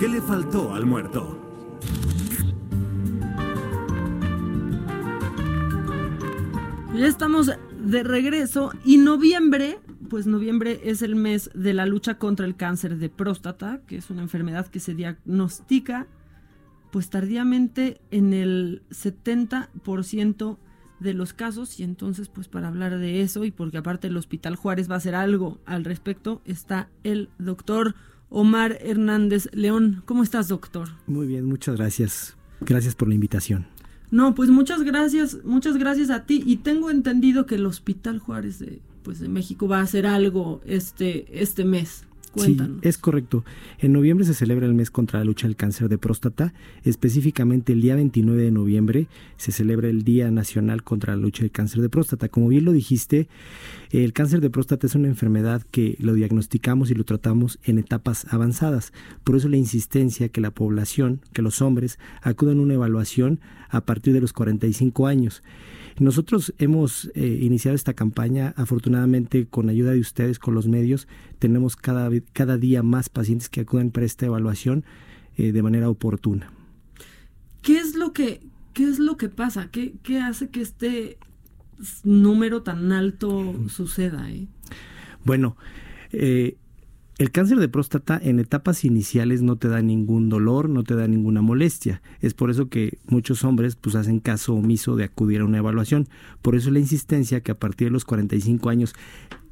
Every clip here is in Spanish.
¿Qué le faltó al muerto? Ya estamos de regreso y noviembre, pues noviembre es el mes de la lucha contra el cáncer de próstata, que es una enfermedad que se diagnostica pues tardíamente en el 70% de los casos y entonces pues para hablar de eso y porque aparte el Hospital Juárez va a hacer algo al respecto está el doctor Omar Hernández León. ¿Cómo estás, doctor? Muy bien, muchas gracias. Gracias por la invitación. No, pues muchas gracias, muchas gracias a ti. Y tengo entendido que el Hospital Juárez de, pues, de México va a hacer algo este, este mes. Cuéntanos. Sí, es correcto. En noviembre se celebra el mes contra la lucha del cáncer de próstata. Específicamente el día 29 de noviembre se celebra el Día Nacional contra la lucha del cáncer de próstata. Como bien lo dijiste, el cáncer de próstata es una enfermedad que lo diagnosticamos y lo tratamos en etapas avanzadas. Por eso la insistencia que la población, que los hombres, acudan a una evaluación a partir de los 45 años. Nosotros hemos eh, iniciado esta campaña, afortunadamente con ayuda de ustedes, con los medios, tenemos cada, cada día más pacientes que acuden para esta evaluación eh, de manera oportuna. ¿Qué es lo que, qué es lo que pasa? ¿Qué, qué hace que este número tan alto suceda? Eh? Bueno, eh, el cáncer de próstata en etapas iniciales no te da ningún dolor, no te da ninguna molestia. Es por eso que muchos hombres pues hacen caso omiso de acudir a una evaluación. Por eso la insistencia que a partir de los 45 años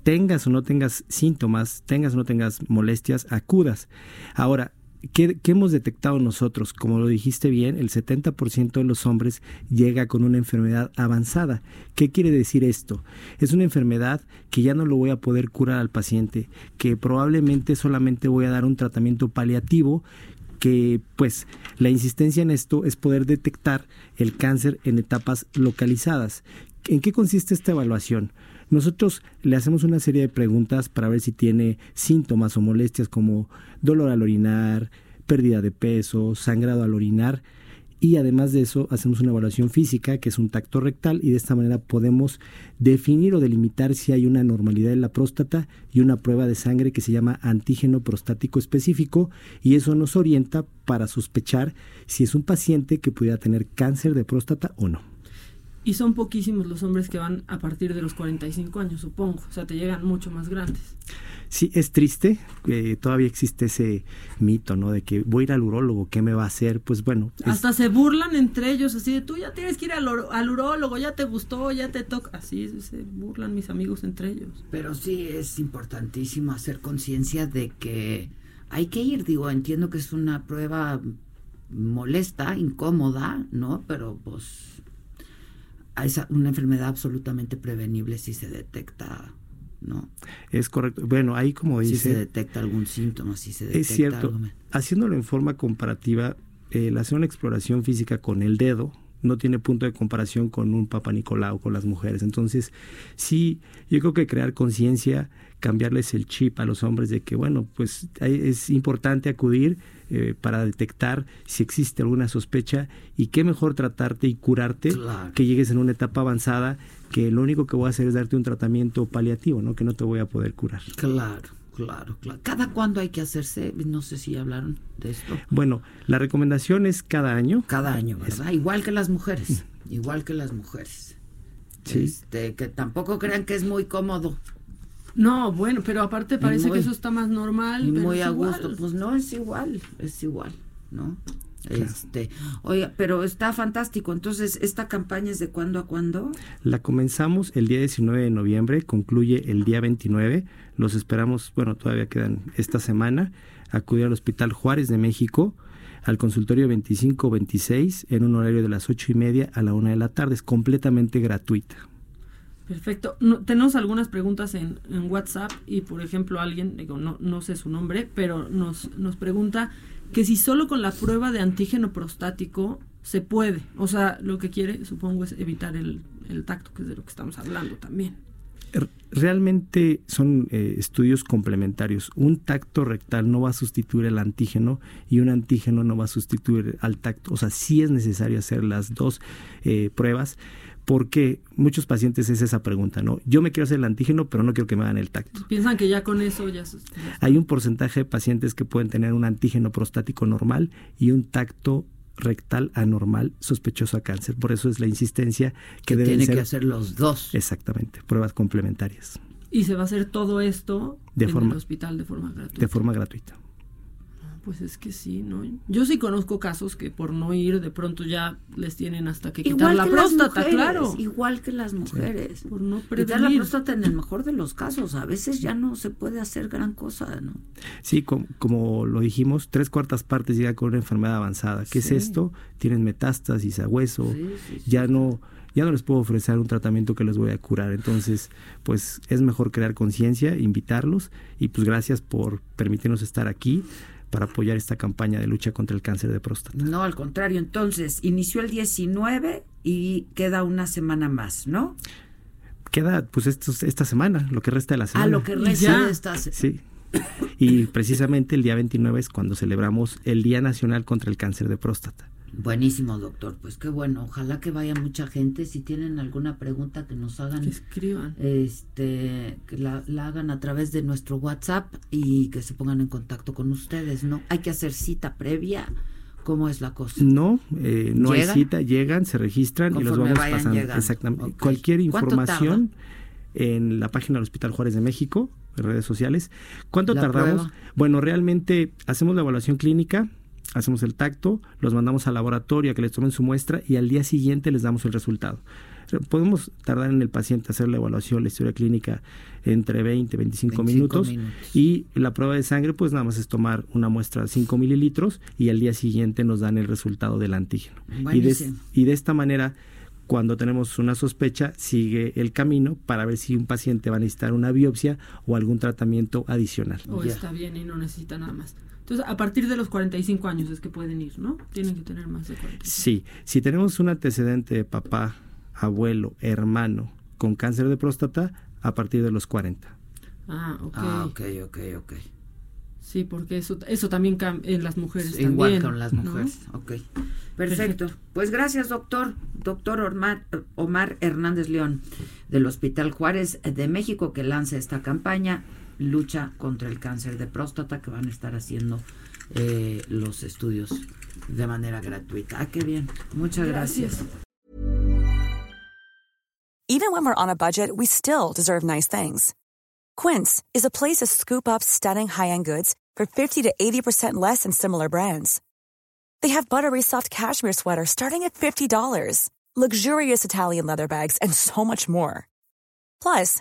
tengas o no tengas síntomas, tengas o no tengas molestias, acudas. Ahora, ¿Qué, ¿Qué, hemos detectado nosotros? Como lo dijiste bien, el 70% de los hombres llega con una enfermedad avanzada. ¿Qué quiere decir esto? Es una enfermedad que ya no lo voy a poder curar al paciente, que probablemente solamente voy a dar un tratamiento paliativo que pues la insistencia en esto es poder detectar el cáncer en etapas localizadas. ¿En qué consiste esta evaluación? Nosotros le hacemos una serie de preguntas para ver si tiene síntomas o molestias como dolor al orinar, pérdida de peso, sangrado al orinar y además de eso hacemos una evaluación física que es un tacto rectal y de esta manera podemos definir o delimitar si hay una normalidad en la próstata y una prueba de sangre que se llama antígeno prostático específico y eso nos orienta para sospechar si es un paciente que pudiera tener cáncer de próstata o no. Y son poquísimos los hombres que van a partir de los 45 años, supongo. O sea, te llegan mucho más grandes. Sí, es triste que todavía existe ese mito, ¿no? De que voy a ir al urólogo, ¿qué me va a hacer? Pues bueno. Hasta se burlan entre ellos, así de tú ya tienes que ir al, al urólogo, ya te gustó, ya te toca. Así se burlan mis amigos entre ellos. Pero sí es importantísimo hacer conciencia de que hay que ir. Digo, entiendo que es una prueba molesta, incómoda, ¿no? Pero pues es una enfermedad absolutamente prevenible si se detecta, ¿no? Es correcto. Bueno, ahí como dice... Si se detecta algún síntoma, si se detecta Es cierto. algo. Haciéndolo en forma comparativa, el hacer una exploración física con el dedo no tiene punto de comparación con un Papa Nicolau, con las mujeres. Entonces, sí, yo creo que crear conciencia, cambiarles el chip a los hombres de que, bueno, pues es importante acudir eh, para detectar si existe alguna sospecha y qué mejor tratarte y curarte Claro. que llegues en una etapa avanzada que lo único que voy a hacer es darte un tratamiento paliativo, ¿no? Que no te voy a poder curar. Claro, claro, claro. ¿Cada cuándo hay que hacerse? No sé si hablaron de esto. Bueno, la recomendación es cada año. Cada año, ¿verdad? Igual que las mujeres. Igual que las mujeres. Sí. Este, que tampoco crean que es muy cómodo No, bueno, pero aparte parece muy- que eso está más normal. y pero muy es a igual. gusto. Pues no, es igual, es igual, ¿no? Este, oiga, pero está fantástico. Entonces, ¿esta campaña es de cuándo a cuándo? La comenzamos el día 19 de noviembre, concluye el día 29. Los esperamos, bueno, todavía quedan esta semana. Acudir al Hospital Juárez de México, al consultorio 2526, en un horario de las ocho y media a la una de la tarde. Es completamente gratuita. Perfecto. No, tenemos algunas preguntas en, en, WhatsApp y, por ejemplo, alguien, digo, no, no sé su nombre, pero nos, nos pregunta que si solo con la prueba de antígeno prostático se puede. O sea, lo que quiere, supongo, es evitar el, el tacto, que es de lo que estamos hablando también. Realmente son eh, estudios complementarios. Un tacto rectal no va a sustituir el antígeno y un antígeno no va a sustituir al tacto. O sea, sí es necesario hacer las dos eh, pruebas porque muchos pacientes es esa pregunta, ¿no? Yo me quiero hacer el antígeno, pero no quiero que me hagan el tacto. Piensan que ya con eso ya... Hay un porcentaje de pacientes que pueden tener un antígeno prostático normal y un tacto rectal anormal sospechoso a cáncer. Por eso es la insistencia que, que deben tiene ser... que hacer los dos. Exactamente, pruebas complementarias. Y se va a hacer todo esto de en forma, el hospital de forma gratuita. De forma gratuita. Pues es que sí, ¿no? Yo sí conozco casos que por no ir de pronto ya les tienen hasta que quitar igual la que próstata, las mujeres, claro. Igual que las mujeres. Por no quitar la próstata en el mejor de los casos. A veces ya no se puede hacer gran cosa, ¿no? Sí, como, como lo dijimos, tres cuartas partes llega con una enfermedad avanzada. ¿Qué Sí. es esto? Tienen metástasis a hueso. Sí, sí, sí, ya sí. no ya no les puedo ofrecer un tratamiento que les voy a curar. Entonces, pues es mejor crear conciencia, invitarlos y pues gracias por permitirnos estar aquí para apoyar esta campaña de lucha contra el cáncer de próstata. No, al contrario. Entonces, inició el 19 y queda una semana más, ¿no? Queda pues estos- esta semana, lo que resta de la semana. A lo que resta de esta se- Sí. Y precisamente el día 29 es cuando celebramos el Día Nacional contra el Cáncer de Próstata. Buenísimo, doctor. Pues qué bueno. Ojalá que vaya mucha gente. Si tienen alguna pregunta que nos hagan, Que escriban. este, que la, la hagan a través de nuestro WhatsApp y que se pongan en contacto con ustedes, ¿no? Hay que hacer cita previa. ¿Cómo es la cosa? No, eh, no hay ¿Llegan? cita, llegan, se registran y los vamos vayan pasando. llegando. Exactamente. Cualquier ¿Cuánto información en la página del Hospital Juárez de México, en redes sociales. ¿Cuánto La tardamos? prueba. Bueno, realmente hacemos la evaluación clínica, hacemos el tacto, los mandamos al laboratorio a que les tomen su muestra y al día siguiente les damos el resultado. Podemos tardar en el paciente hacer la evaluación, la historia clínica entre 20 25, 25 minutos, minutos. y la prueba de sangre pues nada más es tomar una muestra de 5 mililitros y al día siguiente nos dan el resultado del antígeno. Y de, Buenísimo. y de esta manera cuando tenemos una sospecha, sigue el camino para ver si un paciente va a necesitar una biopsia o algún tratamiento adicional. O Ya. está bien y no necesita nada más. Entonces, a partir de los 45 años es que pueden ir, ¿no? Tienen que tener más de 45. Sí, si tenemos un antecedente de papá, abuelo, hermano con cáncer de próstata, a partir de los 40. Ah, ok. Ah, ok, ok, ok. Sí, porque eso, eso también cam- en las mujeres Igual también. con las ¿no? mujeres. Ok. Perfecto. Pues gracias, doctor. Doctor Omar, Omar Hernández León, del Hospital Juárez de México, que lanza esta campaña, lucha contra el cáncer de próstata, que van a estar haciendo eh, los estudios de manera gratuita. Ah, qué bien. Muchas gracias. Even when we're on a budget, we still deserve nice things. Quince is a place to scoop up stunning high-end goods for 50 to 80% less than similar brands. They have buttery soft cashmere sweaters starting at $50, luxurious Italian leather bags, and so much more. Plus,